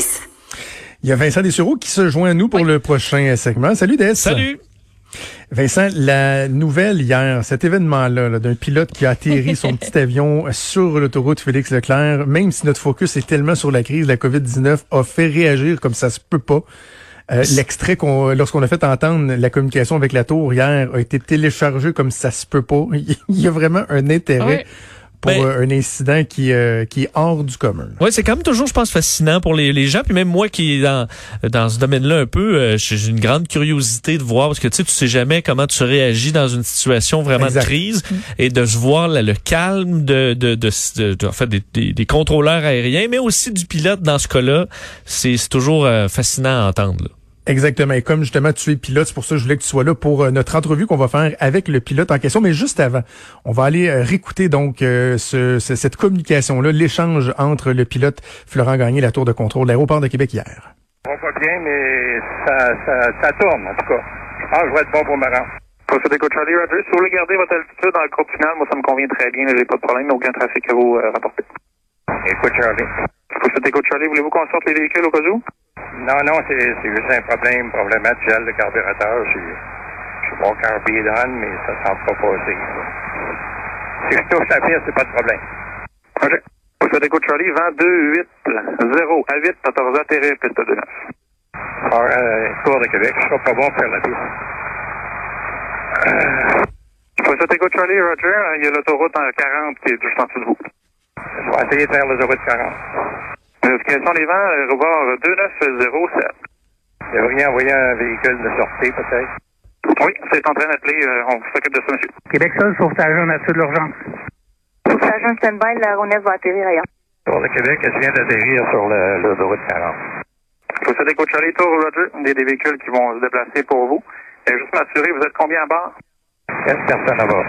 90. Il y a Vincent Dessureau qui se joint à nous pour le prochain segment. Salut Des. Salut. Vincent, la nouvelle hier, cet événement-là d'un pilote qui a atterri son petit avion sur l'autoroute Félix Leclerc, même si notre focus est tellement sur la crise de la COVID-19, a fait réagir comme ça se peut pas. Euh, l'extrait qu'on, lorsqu'on a fait entendre la communication avec la tour hier, a été téléchargé comme ça se peut pas. Il y a vraiment un intérêt pour ben, euh, un incident qui, euh, qui est hors du commun. Oui, c'est quand même toujours, je pense, fascinant pour les, les gens. Puis même moi qui est dans, dans ce domaine-là un peu, euh, j'ai une grande curiosité de voir parce que tu sais, tu sais jamais comment tu réagis dans une situation vraiment de crise et de voir le calme de, de, de, de, en fait, des, des, des, contrôleurs aériens, mais aussi du pilote dans ce cas-là. C'est toujours fascinant à entendre. Là. Exactement. Et comme justement tu es pilote, c'est pour ça que je voulais que tu sois là pour euh, notre entrevue qu'on va faire avec le pilote en question. Mais juste avant, on va aller euh, réécouter donc euh, ce, cette communication-là, l'échange entre le pilote Florent Gagné et la tour de contrôle de l'aéroport de Québec hier. On va bien, mais ça, ça, ça, tourne en tout cas. Ah, je vais être bon pour me rendre. Procédé Charlie Roger, si vous voulez garder votre altitude dans le groupe final, moi ça me convient très bien, j'ai pas de problème, aucun trafic à vous rapporter. Écoute Charlie. Procédé Charlie, voulez-vous qu'on sorte les véhicules au cas où? Non, non, c'est juste un problème, problème actuel de carburateur. Je suis bon carbidone, mais ça ne semble pas passer. Si je touche la piste, c'est pas de problème. OK. Vous écoute Charlie, vent 2, 8, 0 à 8, 14 atterrir, piste de 9. Alors, euh, Tour de Québec, je serai pas bon pour faire la piste. Euh, vous écoute Charlie, Roger, il y a l'autoroute en 40 qui est juste en dessous de vous. Je vais essayer de faire l'autoroute 40. Vérification des vents, rebord 2907. Vous devriez envoyer un véhicule de sortie, peut-être? Oui, c'est en train d'appeler. Euh, on s'occupe de ça, monsieur. Québec seul, sauvetage en nature de l'urgence. Sauvetage en stand-by, l'aéronef va atterrir ailleurs. Tour de Québec, elle vient d'atterrir sur l'autoroute 40. Faut ça découte Charlie Tour, Roger. Il y a des véhicules qui vont se déplacer pour vous. Et juste m'assurer, vous êtes combien à bord? 4 personnes à bord.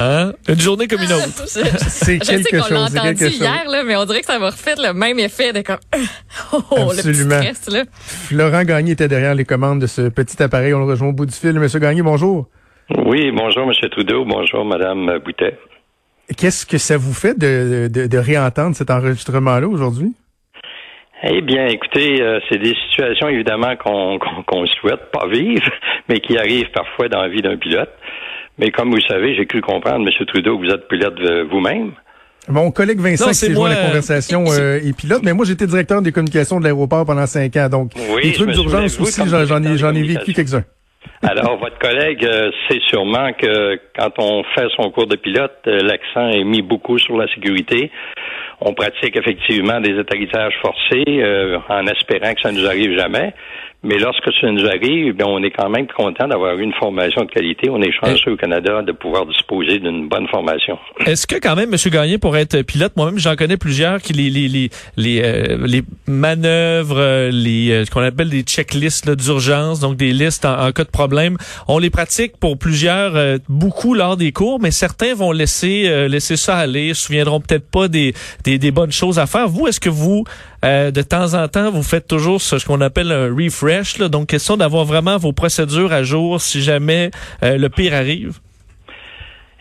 Hein? Une journée comme une autre. c'est quelque chose. Je sais qu'on l'a entendu hier, là, mais on dirait que ça va refaire le même effet de comme, oh, Absolument. le petit stress, là. Florent Gagné était derrière les commandes de ce petit appareil. On le rejoint au bout du fil. Monsieur Gagné, bonjour. Oui, bonjour, Monsieur Trudeau. Bonjour, Madame Boutet. Qu'est-ce que ça vous fait de, de, de réentendre cet enregistrement-là aujourd'hui? Eh bien, écoutez, euh, c'est des situations évidemment qu'on qu'on souhaite pas vivre, mais qui arrivent parfois dans la vie d'un pilote. Mais comme vous savez, j'ai cru comprendre, M. Trudeau, que vous êtes pilote vous-même. Mon collègue Vincent qui s'est joint à la conversation euh, est pilote, mais moi j'étais directeur des communications de l'aéroport pendant cinq ans, donc les trucs d'urgence aussi, j'en ai, j'en ai vécu quelques-uns. Alors, votre collègue euh, sait sûrement que quand on fait son cours de pilote, euh, l'accent est mis beaucoup sur la sécurité. On pratique effectivement des atterrissages forcés euh, en espérant que ça ne nous arrive jamais. Mais lorsque ça nous arrive, bien, on est quand même content d'avoir eu une formation de qualité. On est chanceux au Canada de pouvoir disposer d'une bonne formation. Est-ce que quand même, M. Gagné, pour être pilote, moi-même, j'en connais plusieurs qui les les les les, euh, les manœuvres, euh, les euh, ce qu'on appelle des checklists d'urgence, donc des listes en, cas de problème, on les pratique pour plusieurs, beaucoup lors des cours, mais certains vont laisser laisser ça aller, se souviendront peut-être pas des, des, des bonnes choses à faire. Vous, est-ce que vous de temps en temps, vous faites toujours ce, qu'on appelle un refresh donc, question d'avoir vraiment vos procédures à jour si jamais euh, le pire arrive.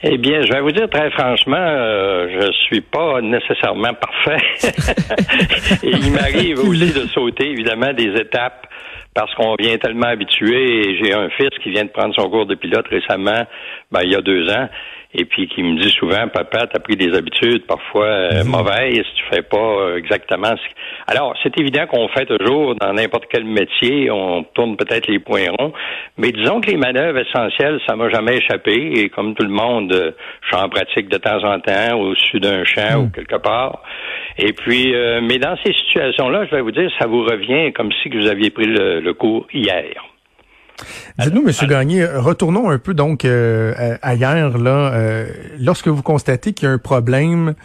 Eh bien, je vais vous dire très franchement, euh, je suis pas nécessairement parfait. Et il m'arrive aussi de sauter, évidemment, des étapes parce qu'on vient tellement habitué. J'ai un fils qui vient de prendre son cours de pilote récemment, ben, il y a deux ans et puis qui me dit souvent, papa, t'as pris des habitudes parfois euh, mhm. mauvaises, tu fais pas euh, exactement ce Alors, c'est évident qu'on fait toujours dans n'importe quel métier, on tourne peut-être les points ronds, mais disons que les manœuvres essentielles, ça m'a jamais échappé, et comme tout le monde, euh, je suis en pratique de temps en temps, au-dessus d'un champ ou mhm. quelque part. Et puis, mais dans ces situations-là, je vais vous dire, ça vous revient comme si vous aviez pris le cours hier. Dites-nous, Monsieur Gagné, retournons un peu donc euh, ailleurs là. Euh, lorsque vous constatez qu'il y a un problème,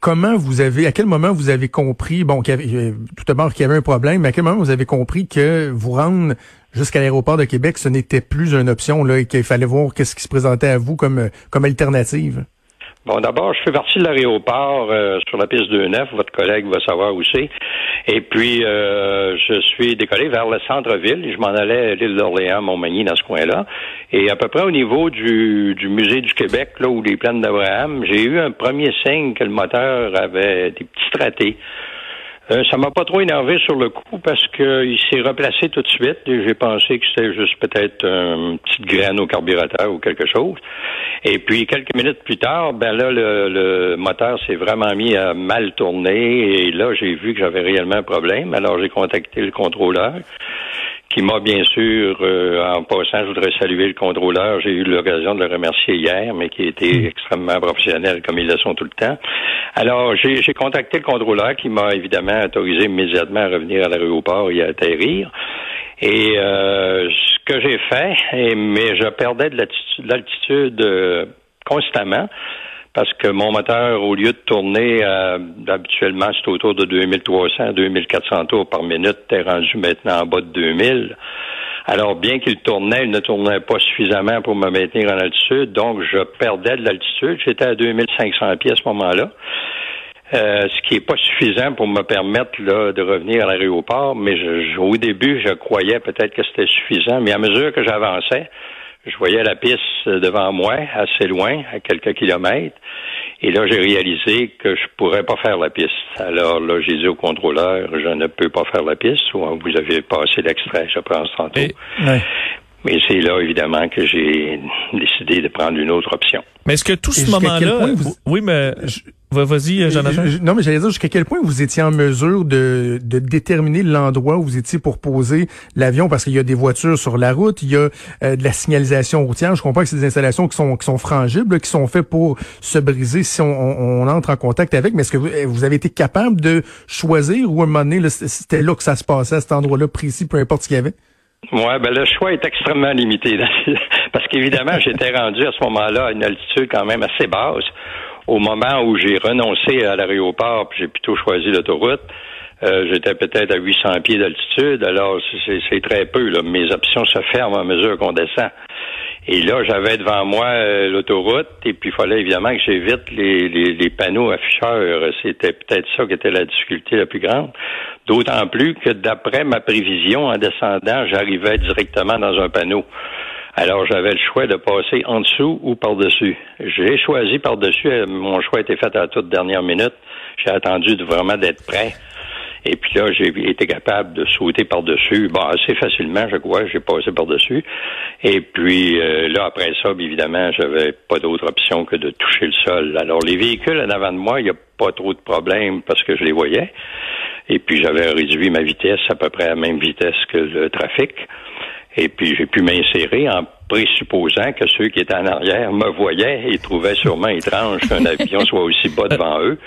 comment vous avez, à quel moment vous avez compris, bon, qu'il y avait, tout d'abord qu'il y avait un problème, mais à quel moment vous avez compris que vous rendre jusqu'à l'aéroport de Québec, ce n'était plus une option là et qu'il fallait voir qu'est-ce qui se présentait à vous comme comme alternative? Bon, d'abord, je fais partie de l'aéroport euh, sur la piste 2-9. Votre collègue va savoir où c'est. Et puis, euh, je suis décollé vers le centre-ville. Je m'en allais à l'île d'Orléans, Montmagny, dans ce coin-là. Et à peu près au niveau du, du musée du Québec, là où les plaines d'Abraham, j'ai eu un premier signe que le moteur avait des petits stratés. Euh, ça m'a pas trop énervé sur le coup parce qu'il s'est replacé tout de suite j'ai pensé que c'était juste peut-être une petite graine au carburateur ou quelque chose. Et puis quelques minutes plus tard, ben là le, le moteur s'est vraiment mis à mal tourner et là j'ai vu que j'avais réellement un problème. Alors j'ai contacté le contrôleur qui m'a bien sûr, euh, en passant, je voudrais saluer le contrôleur. J'ai eu l'occasion de le remercier hier, mais qui était hmm. extrêmement professionnel, comme ils le sont tout le temps. Alors, j'ai contacté le contrôleur qui m'a évidemment autorisé immédiatement à revenir à l'aéroport et à atterrir. Et euh, ce que j'ai fait, mais je perdais de l'altitude euh, constamment parce que mon moteur, au lieu de tourner euh, habituellement, c'est autour de 2300 2400 tours par minute, est rendu maintenant en bas de 2000. Alors, bien qu'il tournait, il ne tournait pas suffisamment pour me maintenir en altitude, donc je perdais de l'altitude. J'étais à 2500 pieds à ce moment-là. Euh, ce qui n'est pas suffisant pour me permettre là, de revenir à l'aéroport, mais je, au début, je croyais peut-être que c'était suffisant, mais à mesure que j'avançais, je voyais la piste devant moi, assez loin, à quelques kilomètres. Et là, j'ai réalisé que je pourrais pas faire la piste. Alors là, j'ai dit au contrôleur, je ne peux pas faire la piste. Ou vous avez passé l'extrait, je pense, tantôt. Mais c'est là, évidemment, que j'ai décidé de prendre une autre option. Mais est-ce que tout ce moment-là... Oui, mais... Vas-y, euh, Jonathan. non, mais j'allais dire jusqu'à quel point vous étiez en mesure de, de déterminer l'endroit où vous étiez pour poser l'avion, parce qu'il y a des voitures sur la route, il y a euh, de la signalisation routière. Je comprends que c'est des installations qui sont qui sont frangibles, qui sont faites pour se briser si on, on, entre en contact avec. Mais est-ce que vous, vous, avez été capable de choisir ou à un moment donné, c'était là que ça se passait, à cet endroit-là précis, peu importe ce qu'il y avait? Ouais, ben le choix est extrêmement limité parce qu'évidemment j'étais rendu à ce moment-là à une altitude quand même assez basse. Au moment où j'ai renoncé à l'aéroport, puis j'ai plutôt choisi l'autoroute, euh, j'étais peut-être à 800 pieds d'altitude. Alors c'est très peu. Là. Mes options se ferment à mesure qu'on descend. Et là, j'avais devant moi euh, l'autoroute, et puis il fallait évidemment que j'évite les, panneaux afficheurs. C'était peut-être ça qui était la difficulté la plus grande. D'autant plus que d'après ma prévision, en descendant, j'arrivais directement dans un panneau. Alors, j'avais le choix de passer en dessous ou par-dessus. J'ai choisi par-dessus. Mon choix a été fait à la toute dernière minute. J'ai attendu vraiment d'être prêt. Et puis là, j'ai été capable de sauter par-dessus. Bon, assez facilement, je crois, j'ai passé par-dessus. Et puis euh, là, après ça, évidemment, j'avais pas d'autre option que de toucher le sol. Alors, les véhicules en avant de moi, il n'y a pas trop de problème parce que je les voyais. Et puis, j'avais réduit ma vitesse à peu près à la même vitesse que le trafic. Et puis, j'ai pu m'insérer en présupposant que ceux qui étaient en arrière me voyaient et trouvaient sûrement étrange qu'un avion soit aussi bas devant eux.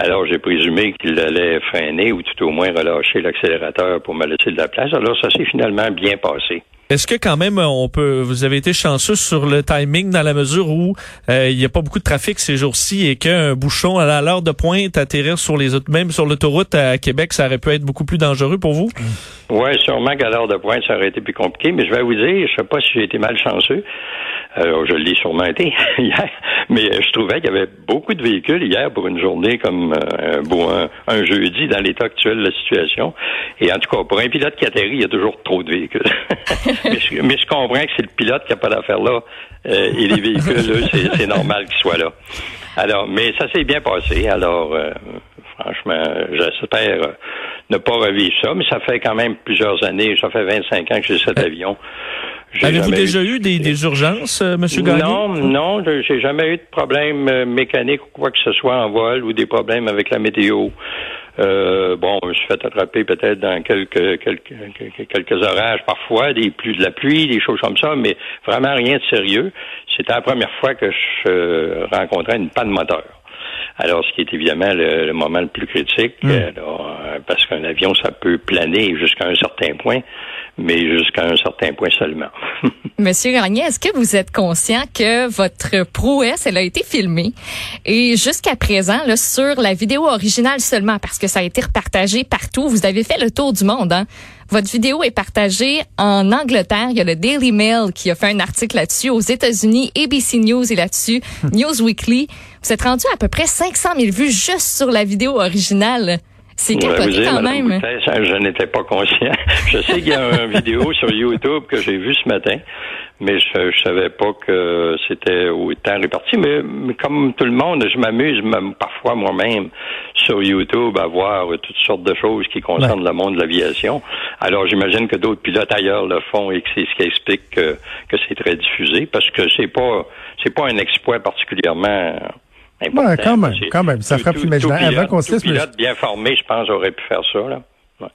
Alors, j'ai présumé qu'il allait freiner ou tout au moins relâcher l'accélérateur pour me laisser de la place. Alors, ça s'est finalement bien passé. Est-ce que quand même on peut vous avez été chanceux sur le timing dans la mesure où euh, il n'y a pas beaucoup de trafic ces jours-ci et qu'un bouchon à l'heure de pointe atterrir sur les autres même sur l'autoroute à Québec ça aurait pu être beaucoup plus dangereux pour vous? Oui, sûrement qu'à l'heure de pointe ça aurait été plus compliqué mais je vais vous dire je sais pas si j'ai été mal chanceux alors, je l'ai sûrement été hier, mais je trouvais qu'il y avait beaucoup de véhicules hier pour une journée comme euh, un, jeudi dans l'état actuel de la situation. Et en tout cas, pour un pilote qui atterrit, il y a toujours trop de véhicules. mais, je, comprends que c'est le pilote qui n'a pas d'affaire là. Euh, et les véhicules, c'est normal qu'ils soient là. Alors, mais ça s'est bien passé. Alors, euh, franchement, j'espère ne pas revivre ça, mais ça fait quand même plusieurs années, ça fait 25 ans que j'ai cet avion. Avez-vous déjà eu des, des urgences, euh, M. Gagné? Non, non, j'ai jamais eu de problème euh, mécanique ou quoi que ce soit en vol ou des problèmes avec la météo. Euh, bon, je me suis fait attraper peut-être dans quelques, quelques quelques orages parfois, des pluies de la pluie, des choses comme ça, mais vraiment rien de sérieux. C'était la première fois que je euh, rencontrais une panne moteur. Alors, ce qui est évidemment le, moment le plus critique, hmm. parce qu'un avion, ça peut planer jusqu'à un certain point mais jusqu'à un certain point seulement. Monsieur Gagné, est-ce que vous êtes conscient que votre prouesse, elle a été filmée? Et jusqu'à présent, là, sur la vidéo originale seulement, parce que ça a été repartagé partout, vous avez fait le tour du monde, hein? Votre vidéo est partagée en Angleterre. Il y a le Daily Mail qui a fait un article là-dessus. Aux États-Unis, ABC News est là-dessus. News Weekly. Vous êtes rendu à peu près 500 000 vues juste sur la vidéo originale. C'est capoté quand même. je n'étais pas conscient. Je sais qu'il y a une vidéo sur YouTube que j'ai vue ce matin, mais je, je savais pas que c'était autant réparti. Mais, mais comme tout le monde, je m'amuse même parfois moi-même sur YouTube à voir toutes sortes de choses qui concernent le monde de l'aviation. Alors j'imagine que d'autres pilotes ailleurs le font et que c'est ce qui explique que, que c'est très diffusé, parce que c'est pas c'est pas un exploit particulièrement. Ouais, quand même, quand même, ça frappe l'imaginaire. Avant qu'on se laisse, pilote bien formé, je pense, aurait pu faire ça. Là.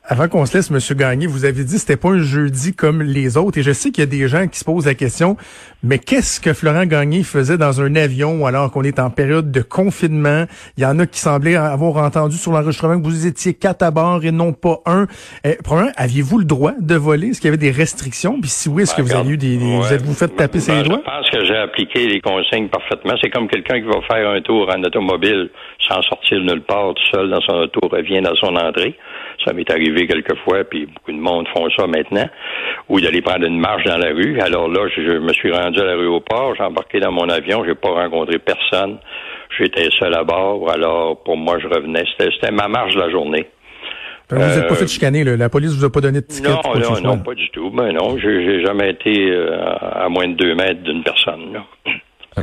Avant qu'on se laisse, Monsieur Gagné, vous avez dit que c'était pas un jeudi comme les autres. Et je sais qu'il y a des gens qui se posent la question, mais qu'est-ce que Florent Gagné faisait dans un avion alors qu'on est en période de confinement? Il y en a qui semblaient avoir entendu sur l'enregistrement que vous étiez quatre à bord et non pas un. Eh, premièrement, aviez-vous le droit de voler? Est-ce qu'il y avait des restrictions? Puis si oui, est-ce que vous avez eu des... vous êtes-vous fait taper ses ben, doigts? Je pense que j'ai appliqué les consignes parfaitement. C'est comme quelqu'un qui va faire un tour en automobile sans sortir nulle part tout seul dans son auto, revient dans son entrée. Ça m'est arrivé quelquefois, puis beaucoup de monde font ça maintenant, ou d'aller prendre une marche dans la rue. Alors là, je, me suis rendu à l'aéroport, j'ai embarqué dans mon avion, j'ai pas rencontré personne. J'étais seul à bord, alors pour moi, je revenais. C'était ma marche de la journée. vous n'êtes pas fait chicaner, là. la police vous a pas donné de ticket? Non, non, non, pas du tout. Ben non, j'ai jamais été euh, à moins de deux mètres d'une personne. Là.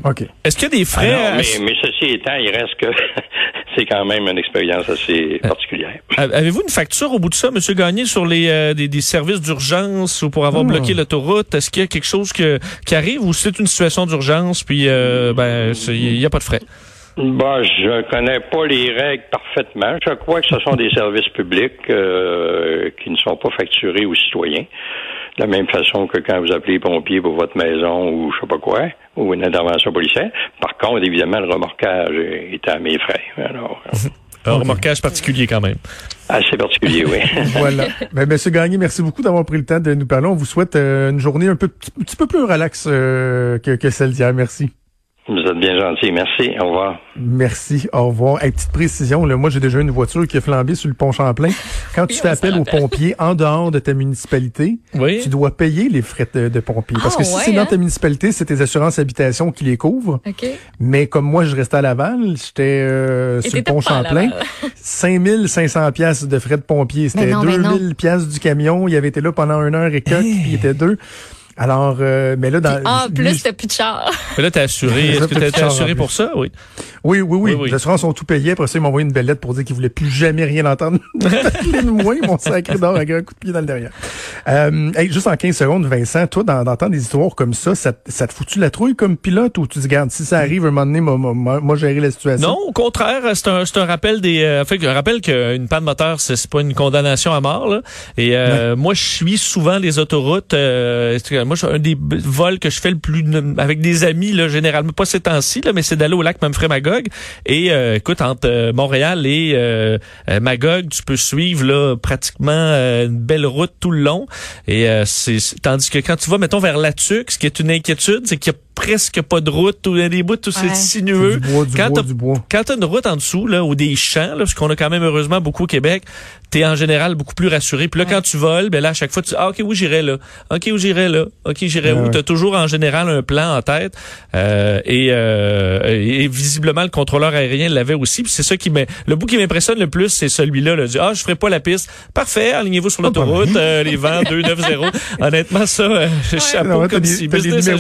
OK. Est-ce qu'il y a des frais? Ah mais, mais, ceci étant, il reste que c'est quand même une expérience assez euh, particulière. Avez-vous une facture au bout de ça, M. Gagné, sur les euh, des, services d'urgence ou pour avoir hmm. bloqué l'autoroute? Est-ce qu'il y a quelque chose que, qui arrive ou c'est une situation d'urgence puis euh, ben il n'y a pas de frais? Bah, je connais pas les règles parfaitement. Je crois que ce sont des services publics qui ne sont pas facturés aux citoyens de la même façon que quand vous appelez les pompiers pour votre maison ou je sais pas quoi, ou une intervention policière. Par contre, évidemment, le remorquage est à mes frais. Alors, Un remorquage particulier quand même. Assez particulier, oui. voilà. Ben, Monsieur Gagné, merci beaucoup d'avoir pris le temps de nous parler. On vous souhaite euh, une journée un peu, petit peu plus relax euh, que, que celle d'hier. Merci. Vous êtes bien gentil. Merci. Au revoir. Merci. Au revoir. Hey, petite précision, là, moi, j'ai déjà une voiture qui a flambé sur le pont Champlain. Quand tu fais appel aux pompiers en dehors de ta municipalité, tu dois payer les frais de, pompiers. Parce que ah, si c'est dans hein? ta municipalité, c'est tes assurances habitation qui les couvrent. Mais comme moi, je restais à Laval, j'étais euh, sur le pont Champlain. 5500 pièces de frais de pompiers. C'était 2000 pièces du camion. Il avait été là pendant une heure et quelques, puis il était deux. Alors, euh, mais là, dans. en plus, t'as plus de char. Mais là, t'es assuré. Est-ce que t'es assuré pour ça? Oui. Oui, oui, oui. Les assurances ont tout payé. Après ça, ils m'ont envoyé une belle lettre pour dire qu'ils voulaient plus jamais rien entendre de moi. Ils m'ont sacré d'or avec un coup de pied dans le derrière. Euh, juste en 15 secondes, Vincent, toi, d'entendre des histoires comme ça, ça, ça te fout-tu la trouille comme pilote ou tu te garde si ça arrive un moment donné, moi, moi, moi gérer la situation? Non, au contraire, c'est un, c'est un rappel des, euh, fait, un rappel qu'une panne moteur, c'est pas une condamnation à mort, là. Et, euh, moi, je suis souvent les autoroutes, euh, moi, un des vol que je fais le plus avec des amis, là, généralement, pas ces temps-ci, mais c'est d'aller au lac Manfred-Magog. Et euh, écoute, entre euh, Montréal et euh, Magog, tu peux suivre là pratiquement une belle route tout le long. Et c'est tandis que quand tu vas, mettons, vers Latuc, ce qui est une inquiétude, c'est qu'il y a presque pas de route, ou des bouts tout c'est sinueux. Du bois, du quand bois, du bois. Quand t'as une route en dessous, là, ou des champs, là, parce qu'on a quand même heureusement beaucoup au Québec, t'es en général beaucoup plus rassuré. Puis là, quand tu voles, ben là, à chaque fois, tu ah, ok, où j'irai là? Ok, où j'irai là? Ok, j'irai où? T'as toujours en général un plan en tête. Euh, et, euh, et, visiblement, le contrôleur aérien l'avait aussi. Puis c'est ça qui le bout qui m'impressionne le plus, c'est celui-là. Là, ah, je ferai pas la piste. Parfait, alignez-vous sur l'autoroute, euh, les vents 290. Honnêtement, ça, euh, chapeau non, comme si business as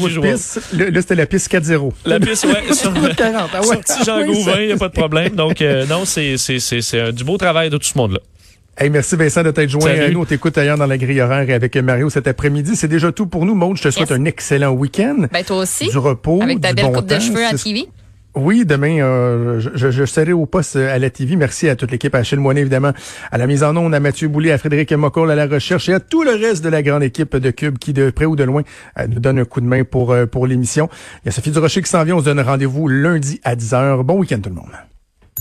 Là, c'était la piste 4-0. La piste, ouais. sur, 40, ah ouais. Sorti Jean Gauvin, il n'y a pas de problème. Donc, euh, non, c'est, c'est, c'est, c'est du beau travail de tout ce monde-là. Hey, merci Vincent de t'être joint à nous. On t'écoute ailleurs dans la grille horaire avec Mario cet après-midi. C'est déjà tout pour nous. Maud, je te souhaite un excellent week-end. Ben, toi aussi. Du repos. Avec ta belle coupe de cheveux à TV. Oui, demain, euh, je, serai au poste à la TV. Merci à toute l'équipe, à Achille Moinet, évidemment, à la mise en onde, à Mathieu Boulay, à Frédéric Mocoll, à la recherche et à tout le reste de la grande équipe de Cube qui, de près ou de loin, euh, nous donne un coup de main pour, euh, pour l'émission. Il y a Sophie Durocher qui s'en vient. On se donne rendez-vous lundi à 10h. Bon week-end tout le monde.